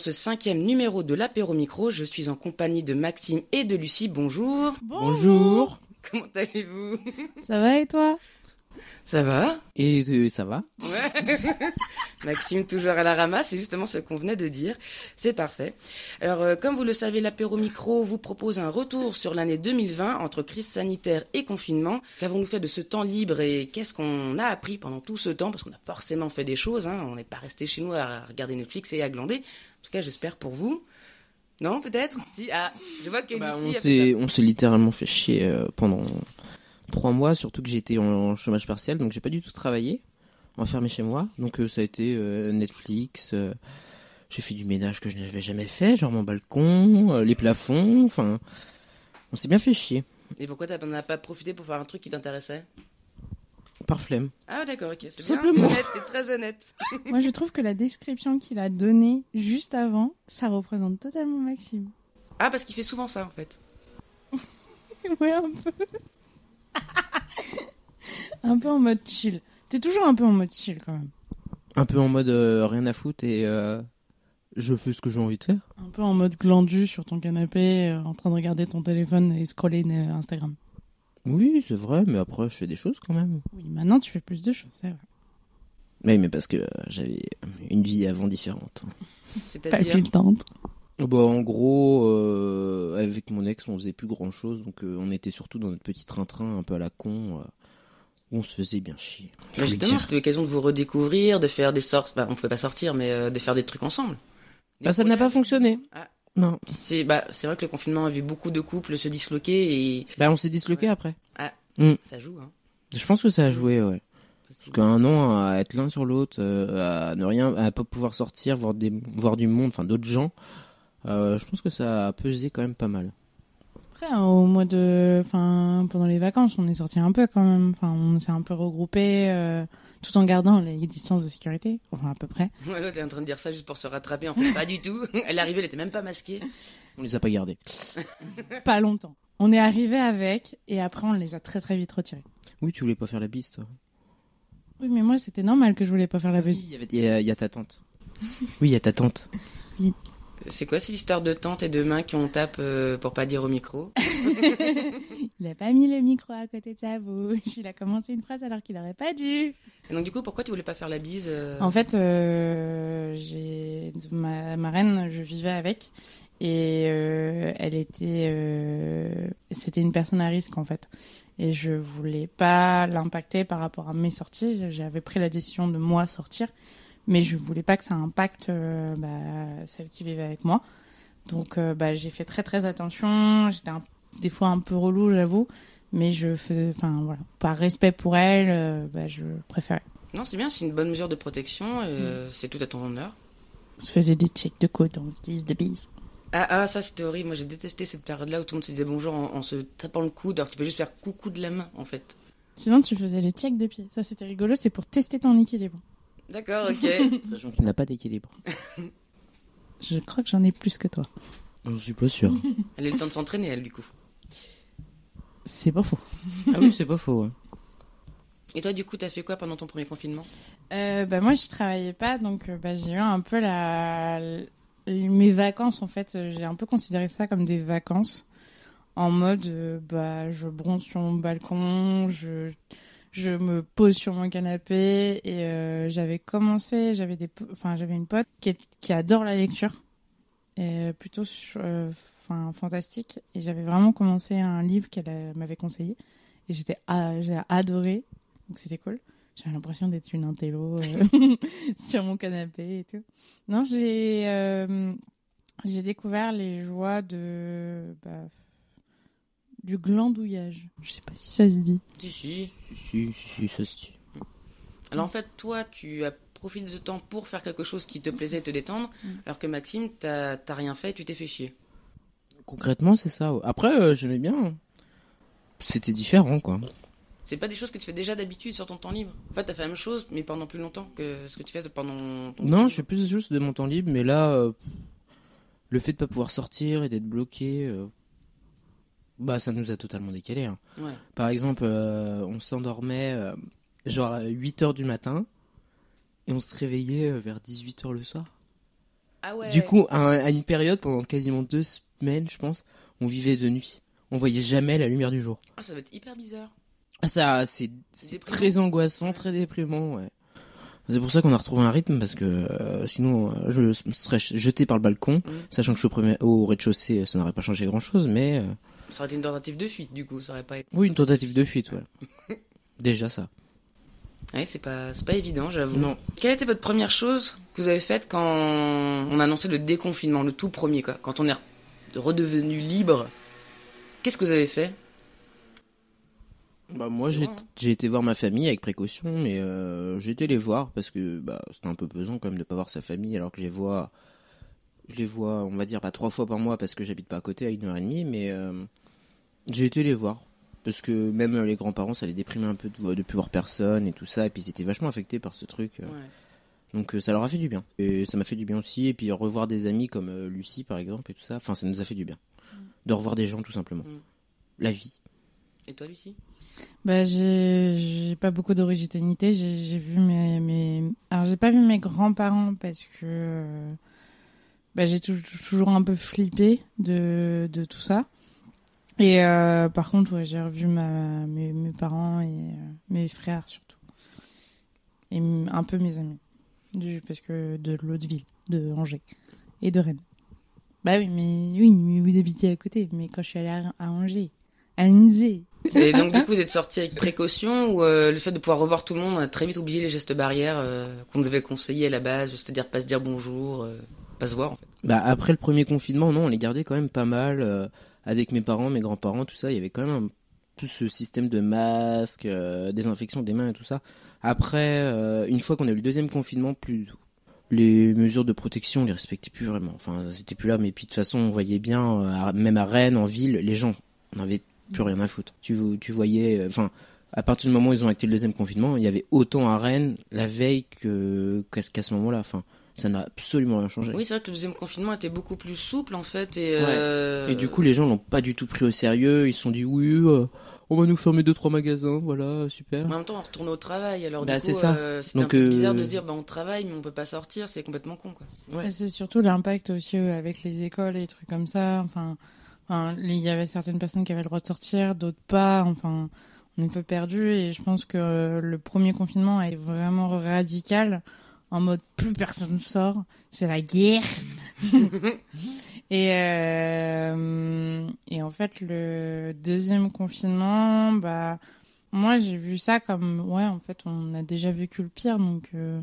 ce cinquième numéro de l'apéro micro. Je suis en compagnie de Maxime et de Lucie. Bonjour. Bonjour. Comment allez-vous? Ça va et toi? Ça va Et euh, ça va Ouais. Maxime toujours à la ramasse, c'est justement ce qu'on venait de dire. C'est parfait. Alors, euh, comme vous le savez, l'apéro micro vous propose un retour sur l'année 2020 entre crise sanitaire et confinement. Qu'avons-nous fait de ce temps libre et qu'est-ce qu'on a appris pendant tout ce temps? Parce qu'on a forcément fait des choses. Hein. On n'est pas resté chez nous à regarder Netflix et à glander. En tout cas, j'espère pour vous. Non, peut-être? Si. Ah, je vois que Bah, Lucie on s'est littéralement fait chier euh, pendant trois mois, surtout que j'étais en chômage partiel, donc j'ai pas du tout travaillé, enfermé chez moi. Donc euh, ça a été euh, Netflix. j'ai fait du ménage que je n'avais jamais fait, genre mon balcon, les plafonds. Enfin, on s'est bien fait chier. Et pourquoi t'en as pas profité pour faire un truc qui t'intéressait? Par flemme. Ah, d'accord, ok. C'est bien. simplement. Honnête, t'es très honnête. Moi, je trouve que la description qu'il a donnée juste avant, ça représente totalement Maxime. Ah, parce qu'il fait souvent ça, en fait. ouais, un peu. un peu en mode chill. T'es toujours un peu en mode chill quand même. Un peu en mode euh, rien à foutre et euh, je fais ce que j'ai envie de faire. Un peu en mode glandu sur ton canapé, euh, en train de regarder ton téléphone et scroller Instagram. Oui, c'est vrai, mais après je fais des choses quand même. Oui, maintenant tu fais plus de choses, c'est vrai. Oui, mais parce que euh, j'avais une vie avant différente. Pas C'est-à-dire. tiltante. Bah, en gros, euh, avec mon ex, on faisait plus grand chose, donc euh, on était surtout dans notre petit train-train un peu à la con, euh, où on se faisait bien chier. Mais Faut le justement, dire. c'était l'occasion de vous redécouvrir, de faire des sortes. Bah, on pouvait pas sortir, mais euh, de faire des trucs ensemble. Des Bah, ça n'a projets. pas fonctionné. Ah. Non. C'est bah, c'est vrai que le confinement a vu beaucoup de couples se disloquer et Bah, on s'est disloqué Ouais. après. ça joue. Hein. Je pense que ça a joué, ouais. Parce Parce qu'un an à être l'un sur l'autre, euh, à ne rien, à pas pouvoir sortir, voir des, voir du monde, enfin d'autres gens, euh, je pense que ça a pesé quand même pas mal. Après, hein, au mois de, enfin, pendant les vacances, on est sorti un peu quand même. Enfin, on s'est un peu regroupé, euh, tout en gardant les distances de sécurité, enfin à peu près. Ouais, l'autre est en train de dire ça juste pour se rattraper. En fait, pas du tout. Elle est arrivée, elle était même pas masquée. On les a pas gardés. Pas longtemps. On est arrivé avec et après on les a très très vite retirés. Oui, tu voulais pas faire la bise, toi. Oui, mais moi c'était normal que je voulais pas faire la Oui, bête. il y avait- il y, a- il y a ta tante. Oui, il y a ta tante. C'est quoi cette histoire de tante et de main qu'on tape euh, pour pas dire au micro Il a pas mis le micro à côté de sa bouche. Il a commencé une phrase alors qu'il aurait pas dû. Et donc du coup, pourquoi tu voulais pas faire la bise euh En fait, euh, j'ai ma, ma reine, je vivais avec et euh, elle était, euh, c'était une personne à risque en fait. Et je voulais pas l'impacter par rapport à mes sorties. J'avais pris la décision de moi sortir, mais je voulais pas que ça impacte euh, bah, celle qui vivait avec moi. Donc, euh, bah, j'ai fait très très attention. J'étais des fois un peu relou, j'avoue, mais je faisais, enfin voilà, par respect pour elle, euh, bah, je préférais. Non, c'est bien, c'est une bonne mesure de protection. euh, C'est tout à ton honneur. On se faisait des checks de code en guise de bise. Ah, ah, ça c'était horrible. Moi j'ai détesté cette période-là où tout le monde se disait bonjour en, en se tapant le coude, alors que tu peux juste faire coucou de la main en fait. Sinon, tu faisais les checks de pied. Ça, c'était rigolo. C'est pour tester ton équilibre. D'accord, ok. Sachant qu'il n'a pas d'équilibre. Je crois que j'en ai plus que toi. Je suis pas sûr. Elle a eu le temps de s'entraîner, elle, du coup. C'est pas faux. ah oui, c'est pas faux. ouais. Et toi, du coup, t'as fait quoi pendant ton premier confinement? Euh, bah, moi, je travaillais pas, donc euh, bah, j'ai eu un peu la... l- mes vacances. En fait, euh, j'ai un peu considéré ça comme des vacances. En mode, euh, bah, je bronze sur mon balcon, je, je me pose sur mon canapé et euh, j'avais commencé, j'avais des, enfin, j'avais une pote qui, adore la lecture, et plutôt euh, enfin, fantastique. Et j'avais vraiment commencé un livre qu'elle m'avait conseillé et j'étais, j'ai adoré, donc c'était cool. J'avais l'impression d'être une intello euh, sur mon canapé et tout. Non, j'ai j'ai découvert les joies de bah, du glandouillage. Je sais pas si ça se dit. Si, si. Si, si, si, si, ça se dit. Alors en fait, toi, tu as profité de ce temps pour faire quelque chose qui te plaisait, te détendre, Mm. alors que Maxime, t'as rien fait, tu t'es fait chier. Concrètement, c'est ça. Après, euh, j'aimais bien. C'était différent, quoi. C'est pas des choses que tu fais déjà d'habitude sur ton temps libre. En fait, t'as fait la même chose, mais pendant plus longtemps que ce que tu fais pendant ton Non, je fais plus juste de mon temps libre, mais là, euh, le fait de pas pouvoir sortir et d'être bloqué, euh, bah ça nous a totalement décalé. hein. Ouais. Par exemple, euh, on s'endormait euh, genre à 8h du matin et on se réveillait euh, vers 18h le soir. Ah ouais. Du coup, à, à une période, pendant quasiment deux semaines, je pense, on vivait de nuit. On voyait jamais la lumière du jour. Ah, ça va être hyper bizarre. Ah, ça, c'est très angoissant, très déprimant, ouais. C'est pour ça qu'on a retrouvé un rythme parce que euh, sinon je serais jeté par le balcon, sachant que je suis au, au rez-de-chaussée, ça n'aurait pas changé grand-chose, mais Ça aurait été une tentative de fuite, du coup, ça aurait pas été. oui, une tentative de fuite, ouais. Déjà ça. Ouais, c'est pas, c'est pas évident, j'avoue. Non. Quelle était votre première chose que vous avez faite quand on annonçait le déconfinement, le tout premier, quoi? Quand on est redevenu libre, qu'est-ce que vous avez fait? Bah moi j'ai été voir ma famille avec précaution, mais euh, j'ai été les voir parce que bah c'était un peu pesant quand même de pas voir sa famille alors que je les vois, je les vois on va dire pas trois fois par mois parce que j'habite pas à côté à une heure et demie, mais euh, j'ai été les voir parce que même euh, les grands-parents ça les déprimait un peu de, de plus voir personne et tout ça et puis ils étaient vachement affectés par ce truc, euh. Ouais. donc euh, ça leur a fait du bien et ça m'a fait du bien aussi et puis revoir des amis comme Lucie par exemple et tout ça, enfin ça nous a fait du bien de revoir des gens tout simplement, Mm. la vie. Et toi, Lucie? Bah, j'ai j'ai pas beaucoup d'originalité. J'ai vu mes, mes... Alors, j'ai pas vu mes grands-parents parce que bah, j'ai tou- toujours un peu flippé de, de tout ça. Et euh, par contre, ouais, j'ai revu ma, mes, mes parents et euh, mes frères surtout. Et m- un peu mes amis. Du, parce que de l'autre ville, de Angers et de Rennes. Bah oui, mais oui, mais vous habitez à côté. Mais quand je suis allée à, à Angers, à Angers, Et donc, du coup, vous êtes sorti avec précaution ou euh, le fait de pouvoir revoir tout le monde, on a très vite oublié les gestes barrières euh, qu'on nous avait conseillés à la base, c'est-à-dire pas se dire bonjour, euh, pas se voir, en fait? Bah après le premier confinement, non, on les gardait quand même pas mal euh, avec mes parents, mes grands-parents, tout ça. Il y avait quand même un- tout ce système de masques, euh, désinfection des mains et tout ça. Après, euh, une fois qu'on a eu le deuxième confinement, plus les mesures de protection, on les respectait plus vraiment. Enfin, c'était plus là. Mais puis de toute façon, on voyait bien, euh, même à Rennes, en ville, les gens, on n'avait plus rien à foutre. Tu, tu voyais, euh, enfin. à partir du moment où ils ont acté le deuxième confinement, il y avait autant à Rennes la veille qu'à ce moment-là. Enfin, ça n'a absolument rien changé. Oui, c'est vrai que le deuxième confinement était beaucoup plus souple, en fait, et... euh, Et du coup, les gens l'ont pas du tout pris au sérieux. Ils se sont dit oui, euh, on va nous fermer deux trois magasins, voilà, super. En même temps, on retourne au travail, alors Bah, du coup, c'est ça. euh, c'était un peu euh, bizarre de se dire, bah, on travaille, mais on peut pas sortir, c'est complètement con, quoi. Ouais. C'est surtout l'impact aussi avec les écoles et les trucs comme ça. Enfin, enfin, il y avait certaines personnes qui avaient le droit de sortir, d'autres pas. Enfin, on est un peu perdu et je pense que le premier confinement est vraiment radical en mode plus personne sort, c'est la guerre. et euh, et en fait le deuxième confinement, bah moi j'ai vu ça comme ouais en fait on a déjà vécu le pire donc euh,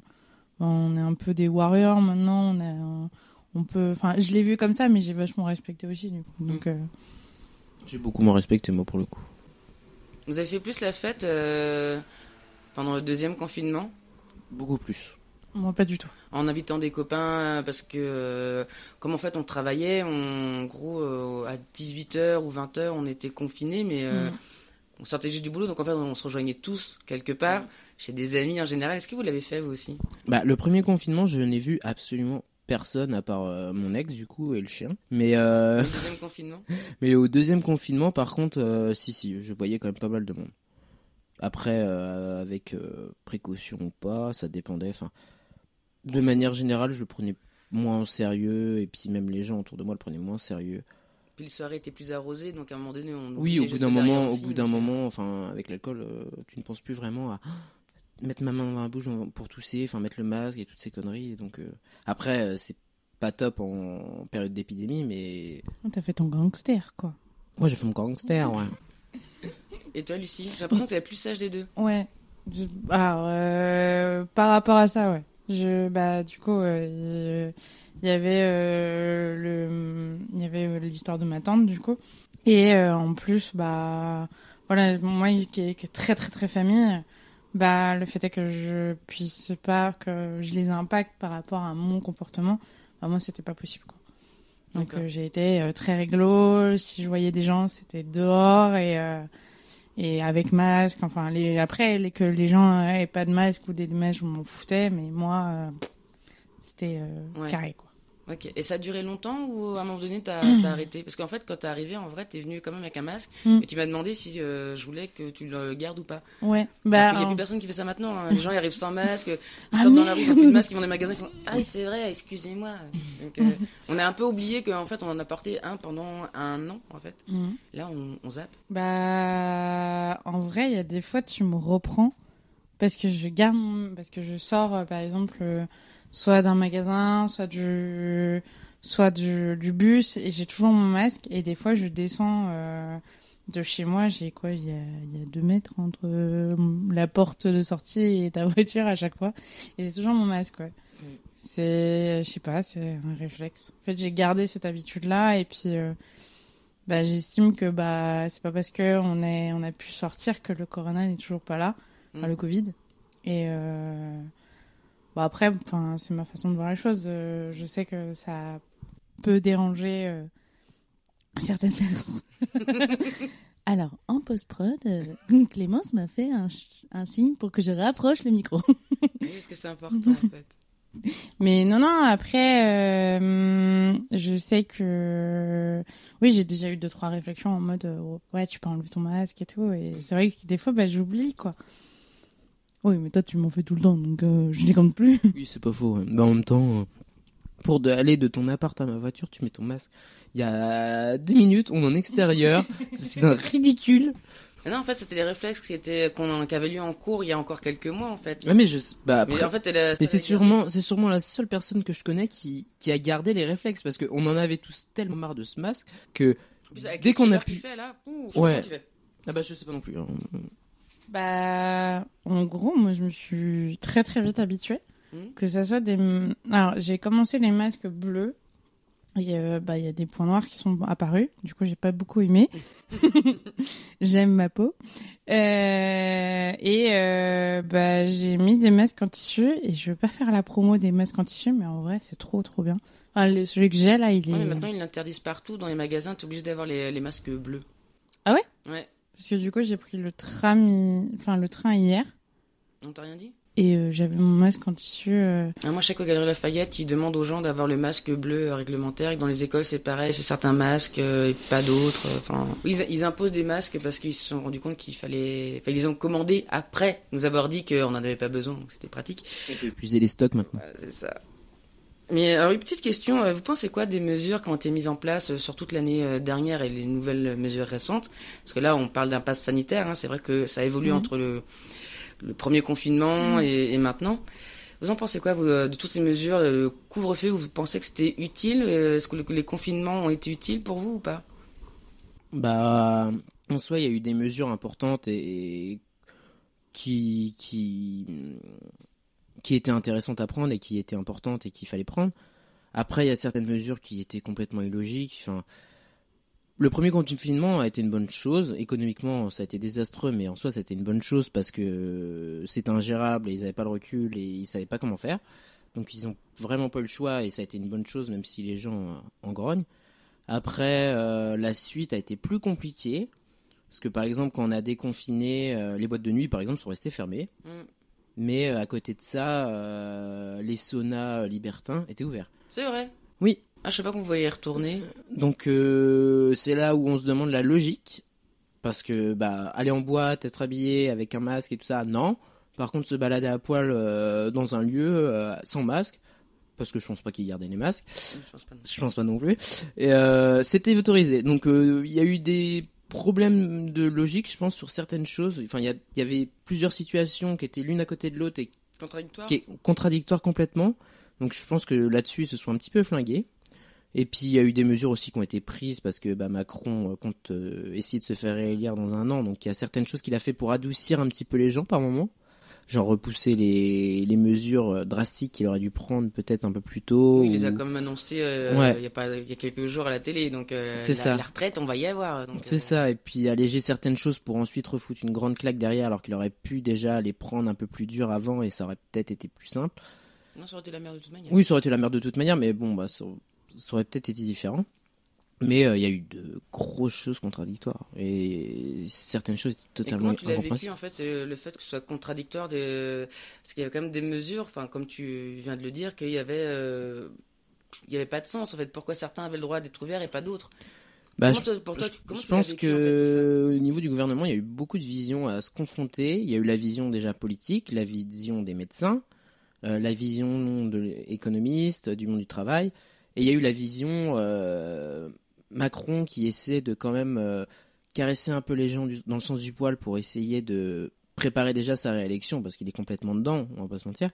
bah, on est un peu des warriors maintenant on a on peut enfin je l'ai vu comme ça mais j'ai vachement respecté aussi du coup donc euh, J'ai beaucoup moins respecté moi pour le coup. Vous avez fait plus la fête euh, pendant le deuxième confinement? Beaucoup plus. Moi pas du tout en invitant des copains parce que euh, comme en fait on travaillait on, en gros euh, à 18h ou 20h on était confinés mais euh, Mm. on sortait juste du boulot donc en fait on se rejoignait tous quelque part chez des amis en général est-ce que vous l'avez fait vous aussi? Bah le premier confinement, je n'ai vu absolument personne à part euh, mon ex du coup et le chien. Mais euh, le deuxième confinement? mais au deuxième confinement, par contre, euh, si si, je voyais quand même pas mal de monde. Après, euh, avec euh, précaution ou pas, ça dépendait. Enfin, de manière générale, je le prenais moins au sérieux et puis même les gens autour de moi le prenaient moins au sérieux. puis le soirée était plus arrosée donc à un moment donné on Oui, au bout d'un moment, au bout d'un mais- moment, enfin, avec l'alcool, euh, tu ne penses plus vraiment à mettre ma main dans la bouche pour tousser, enfin mettre le masque et toutes ces conneries. Donc euh, après, euh, c'est pas top en, en période d'épidémie, mais t'as fait ton gangster quoi moi j'ai fait mon gangster, ouais. et toi Lucie j'ai l'impression que tu la plus sage des deux ouais Je- alors euh, par rapport à ça ouais je bah du coup euh, il y avait euh, le il y avait euh, l'histoire de ma tante du coup. Et en plus bah voilà moi qui est, très très très famille bah le fait est que je puisse pas que je les impacte par rapport à mon comportement bah moi c'était pas possible quoi. Donc euh, j'ai été euh, très réglo. Si je voyais des gens c'était dehors et euh, et avec masque enfin les après les, que les gens euh, aient pas de masque ou des masques je m'en foutais mais moi euh, c'était euh, Ouais. carré quoi Ok. Et ça a duré longtemps ou à un moment donné t'as as arrêté? Parce qu'en fait, quand t'es arrivé, en vrai, t'es venu quand même avec un masque Mm. et tu m'as demandé si euh, je voulais que tu le gardes ou pas. Ouais. Bah, qu'il y a plus personne qui fait ça maintenant. hein. Les gens ils arrivent sans masque, ils Ah, sortent dans la rue, ils ont merde. plus de masque, ils vont dans les magasins, ils font Ah, c'est vrai, excusez-moi. Donc, euh, on a un peu oublié qu'en fait, on en a porté un pendant un an, en fait. Mm. Là, on, on zappe. Bah, en vrai, il y a des fois, tu me reprends parce que je garde, parce que je sors, euh, par exemple, soit d'un magasin, soit du, soit du, du bus, et j'ai toujours mon masque. Et des fois, je descends euh, de chez moi, j'ai quoi Il y a, il y a deux mètres entre euh, la porte de sortie et ta voiture à chaque fois, et j'ai toujours mon masque. Ouais. Mm. C'est, je sais pas, c'est un réflexe. En fait, j'ai gardé cette habitude-là, et puis. euh, bah, j'estime que bah c'est pas parce que on est on a pu sortir que le corona n'est toujours pas là, enfin, Mm. le Covid. Et euh, bah après, c'est ma façon de voir les choses. Euh, je sais que ça peut déranger euh, certaines personnes. Alors en post prod, Clémence m'a fait un, signe pour que je rapproche le micro. Oui, parce que c'est important, en fait. Mais non, non, après, euh, je sais que... Oui, j'ai déjà eu deux, trois réflexions en mode, euh, ouais, tu peux enlever ton masque et tout. Et c'est vrai que des fois, bah, j'oublie, quoi. Oui, mais toi, tu m'en fais tout le temps, donc euh, je les compte plus. Oui, c'est pas faux. ouais. Mais en même temps, euh, pour de- aller de ton appart à ma voiture, tu mets ton masque. Il y a deux minutes, on est en extérieur. c'est un ridicule. Mais non, en fait, c'était les réflexes qui étaient qu'on qu'avait lu en cours il y a encore quelques mois, en fait. Ouais, mais je, bah Mais après, en fait, elle a- mais c'est sûrement, c'est sûrement la seule personne que je connais qui, qui a gardé les réflexes parce qu'on en avait tous tellement marre de ce masque que, En plus, avec dès qu'on a pu- fait, là, ouh, je sais Ouais. pas ah bah je sais pas non plus. hein. Bah, en gros, moi, je me suis très, très vite habituée. Mhm. Que ça soit des... Alors, j'ai commencé les masques bleus. Il y, a, bah, il y a des points noirs qui sont apparus. Du coup, j'ai pas beaucoup aimé. J'aime ma peau. Euh, et euh, bah, j'ai mis des masques en tissu. Et je veux pas faire la promo des masques en tissu, mais en vrai, c'est trop, trop bien. Enfin, le- celui que j'ai, là, il est... Ouais, mais maintenant, ils l'interdisent partout dans les magasins. T'es obligé d'avoir les, les masques bleus. Ah ouais? Ouais. Parce que du coup, j'ai pris le tram, enfin, le train hier. On t'a rien dit? Et euh, j'avais mon masque en tissu... euh, Ah, Moi, chaque Galerie Lafayette, ils demandent aux gens d'avoir le masque bleu euh, réglementaire. Et dans les écoles, c'est pareil. C'est certains masques euh, et pas d'autres. Enfin, ils, ils imposent des masques parce qu'ils se sont rendus compte qu'il fallait. Enfin, ils les ont commandés après nous avoir dit qu'on n'en avait pas besoin. Donc, c'était pratique. Il faut épuiser les stocks maintenant. C'est ça. Mais alors, une petite question. euh, Vous pensez quoi des mesures qui ont été mises en place euh, sur toute l'année euh, dernière et les nouvelles mesures récentes? Parce que là, on parle d'un pass sanitaire. hein, C'est vrai que ça évolue Mhm. entre le, le premier confinement et, et maintenant. Vous en pensez quoi vous, euh, de toutes ces mesures Le couvre-feu, vous pensez que c'était utile Euh, Est-ce que le- les confinements ont été utiles pour vous ou pas? Bah, en soi, il y a eu des mesures importantes et, et qui, qui, qui étaient intéressantes à prendre et qui étaient importantes et qu'il fallait prendre. Après, il y a certaines mesures qui étaient complètement illogiques. Enfin, le premier confinement a été une bonne chose. Économiquement, ça a été désastreux, mais en soi, ça a été une bonne chose parce que c'était ingérable et ils n'avaient pas le recul et ils savaient pas comment faire. Donc, ils ont vraiment pas le choix et ça a été une bonne chose, même si les gens en grognent. Après, euh, la suite a été plus compliquée. Parce que par exemple, quand on a déconfiné, euh, les boîtes de nuit, par exemple, sont restées fermées. Mm. Mais euh, à côté de ça, euh, les saunas libertins étaient ouverts. C'est vrai. Oui. Ah, je sais pas qu'on vous voyez y retourner. Donc euh, c'est là où on se demande la logique. Parce que bah aller en boîte, être habillé avec un masque et tout ça, non. Par contre, se balader à poil euh, dans un lieu sans masque, parce que je pense pas qu'ils gardaient les masques. Je pense pas. non. Je pense pas non plus. Et euh, c'était autorisé. Donc euh, il y a eu des problèmes de logique, je pense, sur certaines choses. Enfin, il y, y avait plusieurs situations qui étaient l'une à côté de l'autre et Contradictoire qui est contradictoire complètement. Donc je pense que là-dessus, ils se sont un petit peu flingués. Et puis il y a eu des mesures aussi qui ont été prises parce que bah, Macron euh, compte euh, essayer de se faire réélire dans un an. Donc il y a certaines choses qu'il a fait pour adoucir un petit peu les gens par moment. Genre repousser les, les mesures euh, drastiques qu'il aurait dû prendre peut-être un peu plus tôt. Oui, il les a quand même annoncé euh, Ouais. il y a pas il y a quelques jours à la télé donc euh, C'est la, ça. la retraite on va y avoir C'est euh, ça, et puis alléger certaines choses pour ensuite refoutre une grande claque derrière alors qu'il aurait pu déjà les prendre un peu plus dur avant et ça aurait peut-être été plus simple. non ça aurait été la merde de toute manière Oui, ça aurait été la merde de toute manière, mais bon, bah, ça, ça aurait peut-être été différent. Mais euh, il y a eu de grosses choses contradictoires et certaines choses étaient et totalement comment tu l'as vécu incompréhensibles. en fait c'est le fait que ce soit contradictoire de parce qu'il y avait quand même des mesures enfin comme tu viens de le dire qu'il y avait euh, il n'y avait pas de sens en fait. Pourquoi certains avaient le droit d'être ouverts et pas d'autres? Bah, je, toi- toi, pense vécu, que en fait, tout au niveau du gouvernement, il y a eu beaucoup de visions à se confronter. Il y a eu la vision déjà politique, la vision des médecins, euh, la vision de l'économiste, du monde du travail, et il y a eu la vision Macron qui essaie de quand même euh, caresser un peu les gens du- dans le sens du poil pour essayer de préparer déjà sa réélection parce qu'il est complètement dedans, on va pas se mentir.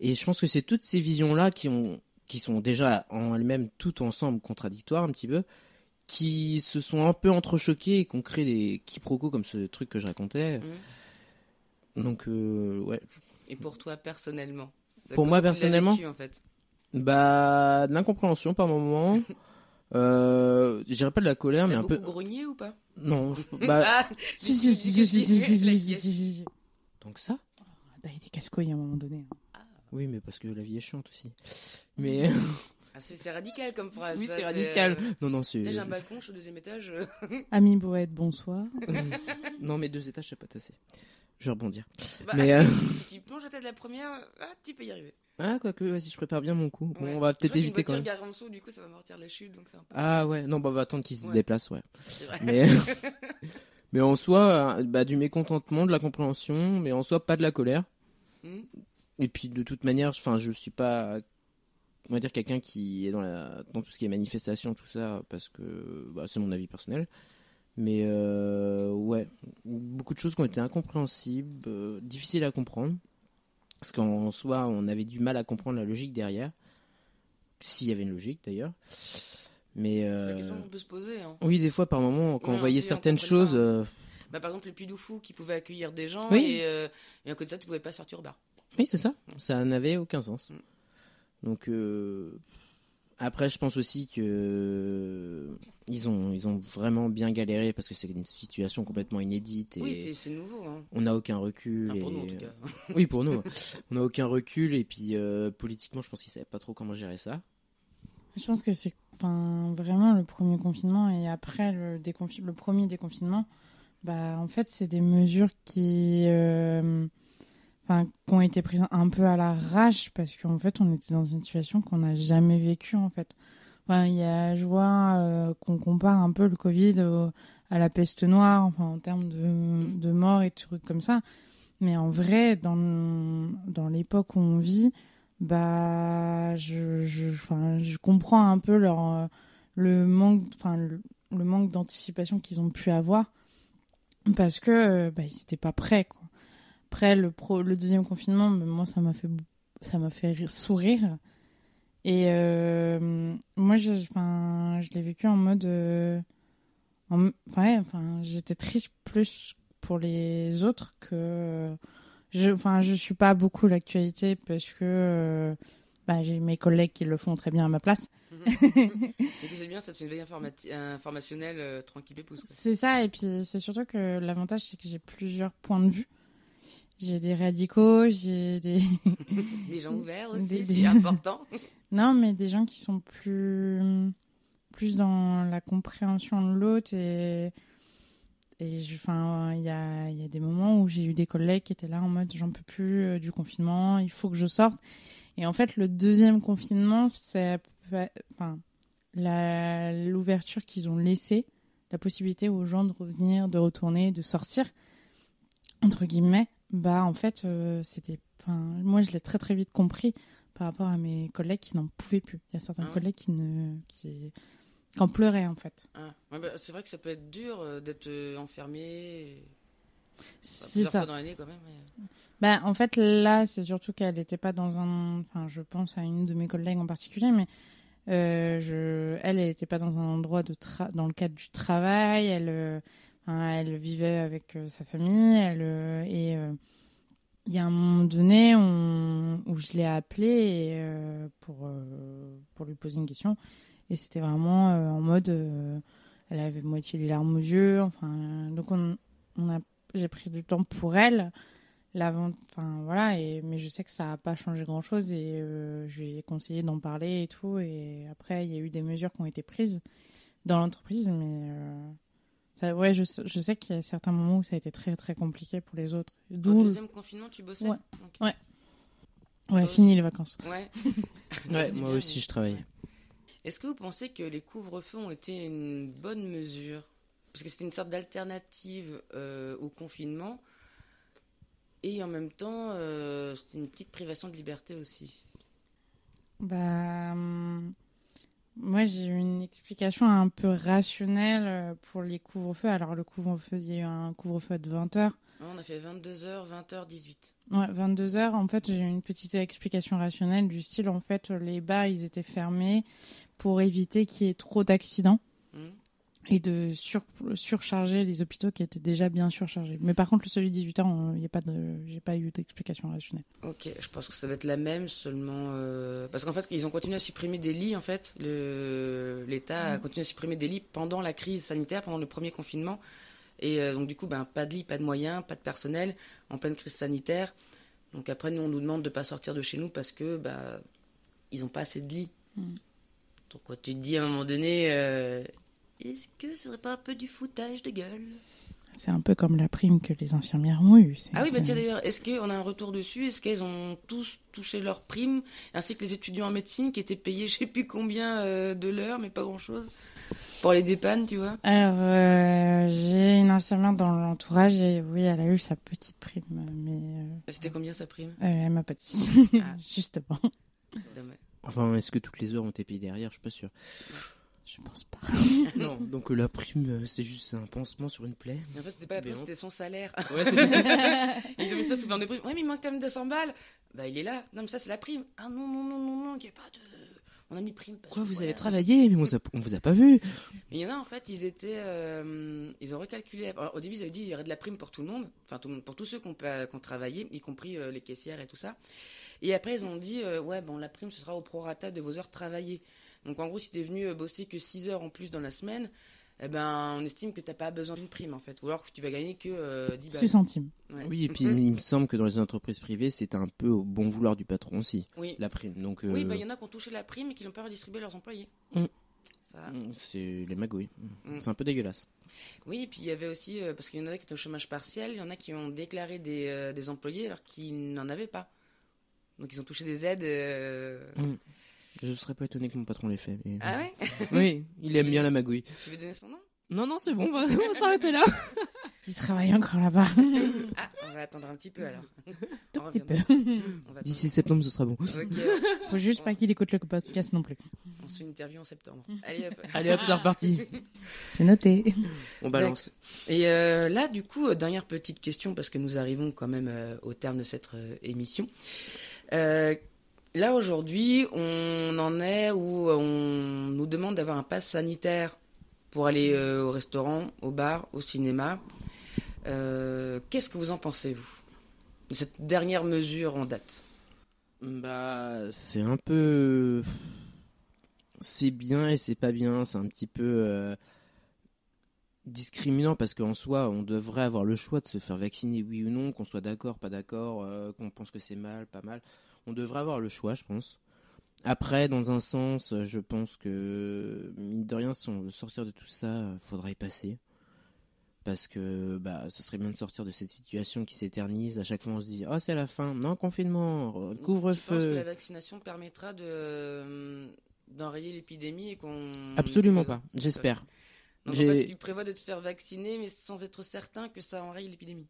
Et je pense que c'est toutes ces visions-là qui ont qui sont déjà en elles-mêmes toutes ensemble contradictoires un petit peu, qui se sont un peu entrechoquées et qui ont créé des quiproquos comme ce truc que je racontais. Mhm. Donc euh, ouais, Et pour toi personnellement Pour moi, personnellement vécu, en fait? Bah de l'incompréhension par moment. Euh, je dirais pas de la colère, mais un peu. grogné ou pas Non, je- bah Ah, Si, si, si, si, si, si, si, si, si, si, si, si. tant que ça. T'as été casse-couille à un moment donné. hein. Oui, mais parce que la vie est chiante aussi. Mais Ah, c'est radical comme phrase. oui, c'est radical. euh, Non, non, c'est. J'ai un balcon, je suis au deuxième étage. euh, Ami poète, bonsoir. non, mais deux étages, c'est pas assez. Je vais rebondir. bah, Mais euh, Si tu plonges la tête de la première, ah, tu peux y arriver. ah, quoique, vas-y, je prépare bien mon coup. Bon, Ouais. on va peut-être éviter quand même. en dessous, du coup, ça va amortir la chute, donc c'est un peu. Ah ouais, non, bah on va attendre qu'il se Ouais. déplace, ouais. Vrai. Mais, mais en soi, euh, bah, du mécontentement, de la compréhension, mais en soi, pas de la colère. Mhm. Et puis, de toute manière, enfin, je suis pas, on va dire, quelqu'un qui est dans, la, dans tout ce qui est manifestation, tout ça, parce que bah, c'est mon avis personnel. Mais euh, ouais, beaucoup de choses qui ont été incompréhensibles, euh, difficiles à comprendre. Parce qu'en soi, on avait du mal à comprendre la logique derrière. S'il y avait une logique d'ailleurs. Mais. C'est la euh, question qu'on peut se poser. Hein. oui, des fois, par moment, quand Ouais, on voyait certaines choses, Bah, par exemple, les Puy Fou qui pouvaient accueillir des gens Oui. et, et à côté de ça, tu pouvais pas sortir au bar. oui, c'est ça. Ça n'avait aucun sens. Mm. Donc, euh, après, je pense aussi que ils ont, ils ont vraiment bien galéré parce que c'est une situation complètement inédite et Oui, c'est- nouveau. Hein. on n'a aucun recul. Enfin, pour et- nous, en tout cas. Oui, pour nous. on n'a aucun recul et puis euh, politiquement, je pense qu'ils savaient pas trop comment gérer ça. Je pense que c'est enfin, vraiment le premier confinement et après le, déconfi- le premier déconfinement, bah, en fait, c'est des mesures qui, euh, enfin, qui ont été prises un peu à l'arrache parce qu'en fait, on était dans une situation qu'on n'a jamais vécue en fait. Enfin, y a, je vois euh, qu'on compare un peu le Covid à la peste noire, en termes de, de morts et de trucs comme ça. Mais en vrai, dans, dans l'époque où on vit, bah je je je comprends un peu leur euh, le manque manque d'anticipation qu'ils ont pu avoir parce que euh, bah ils étaient pas prêts quoi après le pro le deuxième confinement mais moi ça m'a fait ça m'a fait rire- sourire. Et euh, moi je je l'ai vécu en mode euh, en- enfin ouais, enfin j'étais triste plus pour les autres que je enfin je suis pas beaucoup l'actualité parce que euh, bah, j'ai mes collègues qui le font très bien à ma place. Et puis c'est bien, ça te fait une veille informati- informationnelle euh, tranquille quoi. c'est ça et puis c'est surtout que l'avantage c'est que j'ai plusieurs points de vue j'ai des radicaux j'ai des Des gens ouverts aussi, Des- c'est des- important. non mais des gens qui sont plus plus dans la compréhension de l'autre et et je- enfin il y a y a des moments où j'ai eu des collègues qui étaient là en mode j'en peux plus euh, du confinement il faut que je sorte et en fait le deuxième confinement c'est enfin la l'ouverture qu'ils ont laissée la possibilité aux gens de revenir de retourner de sortir entre guillemets bah en fait euh, c'était enfin moi je l'ai très très vite compris par rapport à mes collègues qui n'en pouvaient plus il y a certains Ah ouais collègues qui ne qui, qui en pleuraient en fait Ah, ouais, bah, c'est vrai que ça peut être dur euh, d'être euh, enfermé. C'est ça fois dans l'année quand même. mais- Bah, en fait, là, c'est surtout qu'elle n'était pas dans un. Enfin, je pense à une de mes collègues en particulier, mais euh, je... elle, elle n'était pas dans un endroit de tra... dans le cadre du travail. Elle, euh, enfin, elle vivait avec euh, sa famille. Elle, euh, et euh, il y a un moment donné on- où je l'ai appelée pour, pour lui poser une question. Et c'était vraiment en mode. elle avait moitié les larmes aux yeux. Enfin, donc, on, on j'ai pris du temps pour elle enfin voilà et mais je sais que ça n'a pas changé grand chose et je lui ai conseillé d'en parler et tout et après il y a eu des mesures qui ont été prises dans l'entreprise mais ça ouais je, sais- je sais qu'il y a certains moments où ça a été très très compliqué pour les autres Au d'où deuxième confinement, tu bossais Ouais. Ok. Ouais. Ouais, Toi fini les vacances. Ouais. Ouais, moi aussi, je travaillais. Est-ce que vous pensez que les couvre-feux ont été une bonne mesure? Parce que c'était une sorte d'alternative euh, au confinement. Et en même temps, euh, c'était une petite privation de liberté aussi. Bah, hum, moi j'ai eu une explication un peu rationnelle euh, pour les couvre-feux. Alors le couvre-feu, il y a eu un couvre-feu de 20h. Ouais, on a fait 22h, 20h, 18. Ouais, 22h. En fait, j'ai eu une petite explication rationnelle du style, en fait, les bars, ils étaient fermés pour éviter qu'il y ait trop d'accidents. Et de sur- surcharger les hôpitaux qui étaient déjà bien surchargés. Mais par contre, celui de 18 ans, il y a pas de, j'ai pas eu d'explication rationnelle. Ok, je pense que ça va être la même, seulement euh, parce qu'en fait, ils ont continué à supprimer des lits. En fait, le l'État a continué à supprimer des lits pendant la crise sanitaire, pendant le premier confinement, et euh, donc du coup, ben pas de lits, pas de moyens, pas de personnel en pleine crise sanitaire. Donc après, nous, on nous demande de pas sortir de chez nous parce que bah ils ont pas assez de lits. Mm. Donc quand tu te dis à un moment donné, euh, est-ce que ce serait pas un peu du foutage de gueule? C'est un peu comme la prime que les infirmières ont eue. Ah oui, bah tiens d'ailleurs, est-ce qu'on a un retour dessus? Est-ce qu'elles ont tous touché leur prime Ainsi que les étudiants en médecine qui étaient payés je sais plus combien euh, de l'heure, mais pas grand-chose Pour les dépannes, tu vois? Alors, euh, j'ai une infirmière dans l'entourage et oui, elle a eu sa petite prime, mais euh, C'était combien sa prime? euh, elle m'a pas dit. Ah. Justement, Dommage. Enfin, est-ce que toutes les heures ont été payées derrière? Je suis pas sûr. Je pense pas. non, donc euh, la prime, euh, c'est juste un pansement sur une plaie. Mais en fait, c'était pas la prime, c'était son salaire. Ouais, c'est ça. Ils ont mis ça sous forme de prime. Ouais, mais il manque quand même 200 balles. Bah, il est là. Non, mais ça, c'est la prime. Ah non, non, non, non, non, il n'y a pas de. On a mis prime. parce Quoi, que vous voilà. avez travaillé, mais on, vous a- on vous a pas vu. Mais il y en a en fait, ils étaient, euh, ils ont recalculé. Alors, au début, ils avaient dit qu'il y aurait de la prime pour tout le monde, enfin tout le monde, pour tous ceux qui ont, qui ont travaillé, y compris euh, les caissières et tout ça. Et après, ils ont dit, euh, ouais, bon, la prime, ce sera au prorata de vos heures travaillées. Donc en gros, si t'es venu euh, bosser que 6 heures en plus dans la semaine, eh ben, on estime que t'as pas besoin d'une prime en fait, ou alors que tu vas gagner que euh, 10 balles. 6 centimes. Ouais. Oui, et puis il me semble que dans les entreprises privées, c'est un peu au bon vouloir du patron aussi, Oui. la prime. Donc, euh, Oui, bah il y en a qui ont touché la prime et qui n'ont pas redistribué à leurs employés. Mm. Ça. c'est les magouilles. Mm. C'est un peu dégueulasse. Oui, et puis il y avait aussi, euh, parce qu'il y en a qui étaient au chômage partiel, il y en a qui ont déclaré des, euh, des employés alors qu'ils n'en avaient pas. Donc ils ont touché des aides. Je serais pas étonné que mon patron l'ait fait. mais- Ah ouais Oui, il aime bien la magouille. Tu veux donner son nom? Non, non, c'est bon, on va, on va s'arrêter là. Il travaille encore là-bas. Ah, on va attendre un petit peu alors. Tout On petit peu. On D'ici septembre, ce sera bon. attendre. Ok, Faut juste pas qu'il écoute le podcast non plus. on se fait une interview en septembre. Allez hop. Allez hop, c'est reparti. C'est noté. On balance. Et euh, là, du coup, euh, dernière petite question, parce que nous arrivons quand même euh, au terme de cette euh, émission. Euh, là, aujourd'hui, on en est où on nous demande d'avoir un pass sanitaire pour aller euh, au restaurant, au bar, au cinéma. Euh, Qu'est-ce que vous en pensez, vous de cette dernière mesure en date? Bah, c'est un peu. C'est bien et c'est pas bien. C'est un petit peu euh, discriminant parce qu'en soi, on devrait avoir le choix de se faire vacciner, oui ou non, qu'on soit d'accord, pas d'accord, euh, qu'on pense que c'est mal, pas mal. On devrait avoir le choix, je pense. Après, dans un sens, je pense que, mine de rien, si on veut sortir de tout ça, faudra y passer. Parce que bah, ce serait bien de sortir de cette situation qui s'éternise. À chaque fois, on se dit Oh, c'est la fin. Non, confinement, re- Tu penses que couvre-feu. la vaccination permettra de euh, d'enrayer l'épidémie et qu'on Absolument pas. J'espère. En fait, tu prévois de te faire vacciner, mais sans être certain que ça enraye l'épidémie.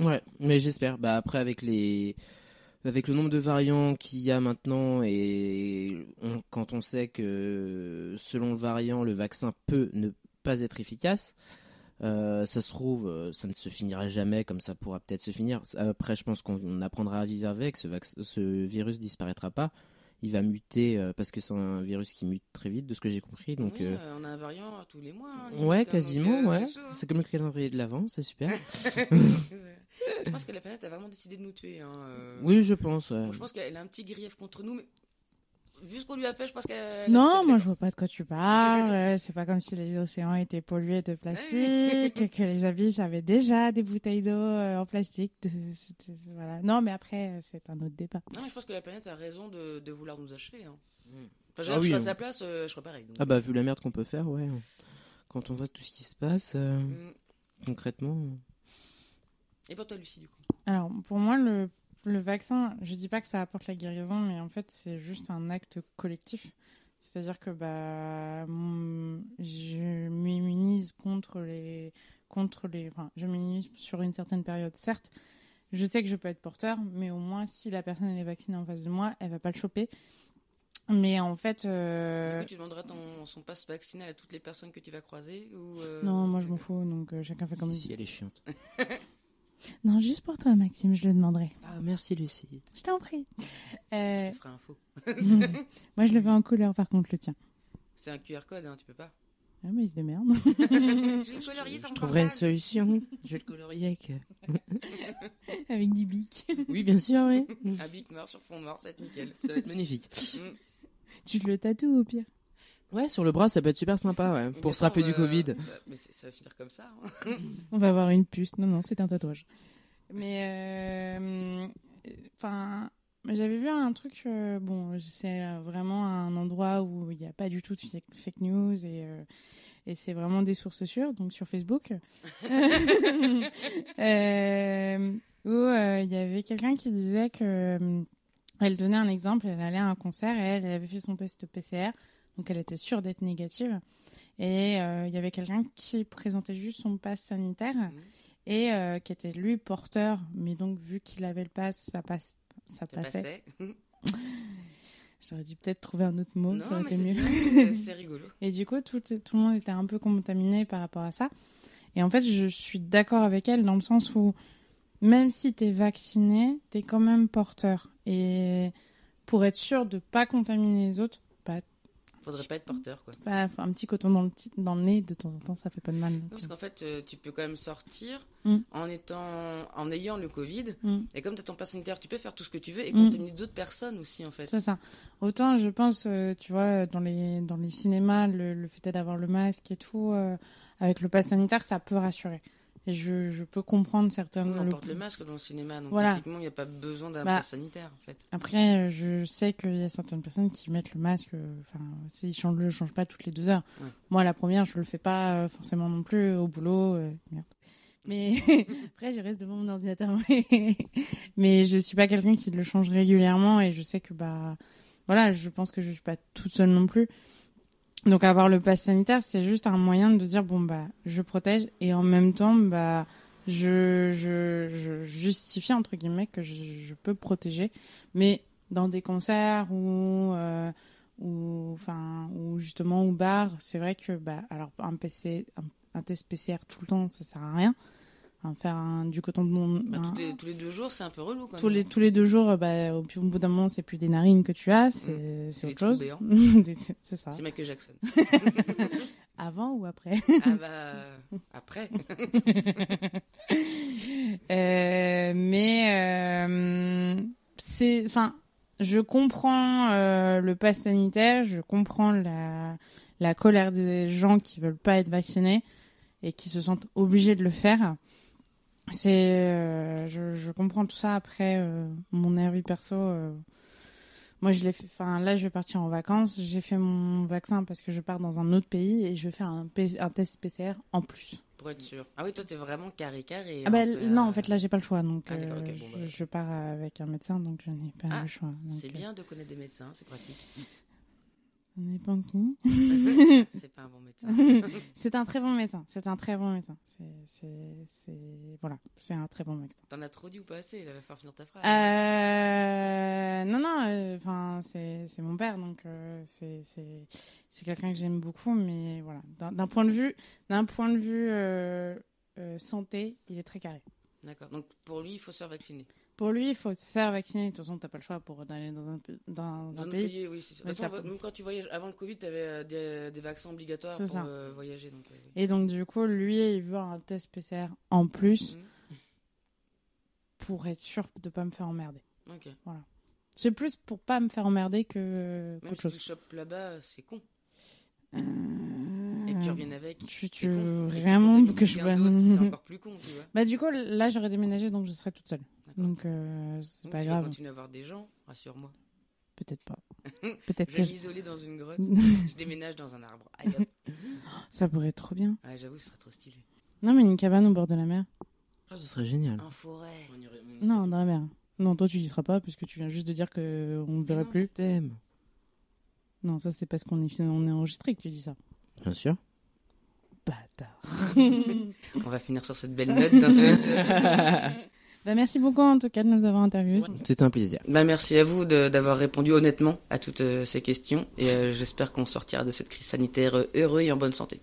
Ouais, mais j'espère. Bah après avec les avec le nombre de variants qu'il y a maintenant et on- quand on sait que selon le variant le vaccin peut ne pas être efficace, euh, ça se trouve euh, ça ne se finira jamais comme ça pourra peut-être se finir. Après je pense qu'on apprendra à vivre avec. Ce, ce virus disparaîtra pas. Il va muter euh, parce que c'est un virus qui mute très vite de ce que j'ai compris. Donc Oui, euh, on a un variant tous les mois. hein, ouais hein, quasiment ouais. C'est comme le calendrier de l'avant, c'est super. je pense que la planète a vraiment décidé de nous tuer. hein, euh. oui je pense. ouais. Moi, je pense qu'elle a un petit grief contre nous, mais vu ce qu'on lui a fait, je pense qu'elle. Non, moi je vois pas de quoi tu parles. Euh, C'est pas comme si les océans étaient pollués de plastique, que les abysses avaient déjà des bouteilles d'eau euh, en plastique. Voilà. Non, mais après, c'est un autre débat. Non, mais je pense que la planète a raison de, de vouloir nous achever. Hein. Mm. Enfin, je, Ah je oui, serais à hein. sa place, euh, je ferais pareil. donc. Ah bah vu la merde qu'on peut faire, ouais. Quand on voit tout ce qui se passe, euh, Mm. concrètement. Et pour toi, Lucie, du coup Alors, pour moi, le le vaccin, je dis pas que ça apporte la guérison, mais en fait, c'est juste un acte collectif. C'est-à-dire que bah, mon- je m'immunise contre les, contre les, enfin, je m'immunise sur une certaine période, certes. Je sais que je peux être porteur, mais au moins si la personne elle est vaccinée en face de moi, elle va pas le choper. Mais en fait, euh, Est-ce que tu demanderas ton, son passe vaccinal à toutes les personnes que tu vas croiser ou euh, non, moi je m'en fous, donc euh, chacun fait comme Si, il si, elle est chiante. Non, juste pour toi, Maxime, je le demanderai. Ah, merci Lucie. Je t'en prie. Euh, Je ferai un faux. moi, je le fais en couleur, par contre, le tien. C'est un QR code, hein, tu peux pas. Ah, mais il se démerde. J'ai colorié Je trouverai une solution. Je vais le colorier avec. euh, Avec du bic. Oui, bien sûr, oui. Un bic noir sur fond noir, ça va être nickel. Ça va être magnifique. Tu le tatoues au pire. Ouais, sur le bras, ça peut être super sympa, ouais. Pour se rappeler du euh, Covid. ça- mais ça va finir comme ça. hein. On va avoir une puce. Non, non, c'est un tatouage. Mais, euh, enfin, j'avais vu un truc. euh, bon, c'est euh, vraiment un endroit où il n'y a pas du tout de fake, news et, euh, et c'est vraiment des sources sûres, donc sur Facebook. Euh, où euh, il y avait quelqu'un qui disait que elle donnait un exemple. Elle allait à un concert et elle, elle avait fait son test PCR, donc elle était sûre d'être négative. Et euh, il y avait quelqu'un qui présentait juste son passe sanitaire Mhm. et euh, qui était lui porteur, mais donc vu qu'il avait le pass, ça passe, ça passait. passait. J'aurais dû peut-être trouver un autre mot, non, ça aurait été mieux. c'est- rigolo. Et du coup, tout, tout le monde était un peu contaminé par rapport à ça. Et en fait, je suis d'accord avec elle dans le sens où même si t'es vacciné, t'es quand même porteur. Et pour être sûr de pas contaminer les autres, Faudrait pas être porteur, quoi. bah, un petit coton dans le, dans le nez de temps en temps, ça fait pas de mal. Oui, Parce qu'en fait, euh, tu peux quand même sortir Mm. en étant, en ayant le Covid. Mm. Et comme tu as ton pass sanitaire, tu peux faire tout ce que tu veux et Mm. contaminer d'autres personnes aussi, en fait. C'est ça. Autant, je pense, euh, tu vois, dans les, dans les cinémas, le, le fait d'avoir le masque et tout, euh, avec le pass sanitaire, ça peut rassurer. Je, je peux comprendre certaines. Nous, on le- porte le masque dans le cinéma, donc Voilà. techniquement, il n'y a pas besoin d'un Bah, pass sanitaire, en fait. Après, euh, je sais qu'il y a certaines personnes qui mettent le masque, euh, enfin, s'ils changent, le changent pas toutes les deux heures. Ouais. Moi, la première, je le fais pas euh, forcément non plus au boulot. euh, merde. Mais après, je reste devant mon ordinateur. Mais, mais je suis pas quelqu'un qui le change régulièrement et je sais que bah, voilà, je pense que je suis pas toute seule non plus. Donc avoir le pass sanitaire, c'est juste un moyen de dire bon bah, je protège et en même temps bah, je, je, justifie entre guillemets que je, peux protéger, mais dans des concerts ou euh, ou enfin ou justement au bar, c'est vrai que bah alors un PC test PCR tout le temps, ça sert à rien. Enfin, faire un, du coton de mon Bah, tous, les, tous les deux jours, c'est un peu relou, quand tous même. les tous les deux jours, euh, bah, au, bout d'un moment, c'est plus des narines que tu as, c'est des autre chose. C'est- c'est ça. C'est Michael Jackson. Avant ou après? Ah bah, après. Euh, mais euh, c'est, enfin, je comprends euh, le pass sanitaire, je comprends la la colère des gens qui veulent pas être vaccinés et qui se sentent obligés de le faire. C'est, euh, je, je comprends tout ça. Après, euh, mon avis perso, euh, moi je l'ai fait. Enfin, là, je vais partir en vacances. J'ai fait mon vaccin parce que je pars dans un autre pays et je vais faire un, test PCR en plus. Pour être sûr. Ah oui, toi, t'es vraiment carré carré. Ah bah, c'est, non, en fait, là, j'ai pas le choix. Donc, Ah, bon, bah. je, je pars avec un médecin, donc je n'ai pas Ah, le choix. C'est bien de connaître des médecins, c'est pratique. On n'est pas qui c'est pas un bon médecin. C'est un très bon médecin. C'est un très bon médecin. C'est, voilà, c'est un très bon médecin. T'en as trop dit ou pas assez? Il va falloir finir ta phrase. Euh, non, non, enfin, c'est, c'est mon père, donc euh, c'est, quelqu'un que j'aime beaucoup, mais voilà, d'un, point de vue, d'un point de vue euh, euh, santé, il est très carré. D'accord. Donc pour lui, il faut se faire vacciner. Pour lui, il faut se faire vacciner. De toute façon, t'as pas le choix pour aller dans un, pe- dans Dans un notre pays. oui. De toute façon, même quand tu voyages, avant le Covid, tu avais des, des vaccins obligatoires pour euh, voyager. Donc, euh, oui. Et donc, du coup, lui, il veut un test PCR en plus Mhm. pour être sûr de pas me faire emmerder. Ok. C'est plus pour pas me faire emmerder que Même si tu chose. le chopes là-bas, c'est con. Euh, Et que tu reviennes avec. Tu, tu veux tu vraiment que je C'est encore plus con, tu vois. Bah, du coup, là, j'aurais déménagé, donc je serais toute seule. Donc, euh, c'est pas tu grave. continuer à voir des gens, rassure-moi. Peut-être pas. Peut-être Je que vais m'isoler dans une grotte. je déménage dans un arbre. Allez, ça pourrait être trop bien. Ouais, j'avoue, ce serait trop stylé. Non, mais une cabane au bord de la mer. Ah, ce serait génial. En forêt. Non, dans la mer. Non, toi tu y seras pas puisque tu viens juste de dire que on ne verrait plus. Thème. Non, ça c'est parce qu'on est, on est enregistré que tu dis ça. Bien sûr. Bâtard. On va finir sur cette belle note d'insulte. Bah, merci beaucoup en tout cas de nous avoir interviewés. C'était un plaisir. Bah, merci à vous d'avoir répondu honnêtement à toutes euh, ces questions et euh, j'espère qu'on sortira de cette crise sanitaire euh, heureux et en bonne santé.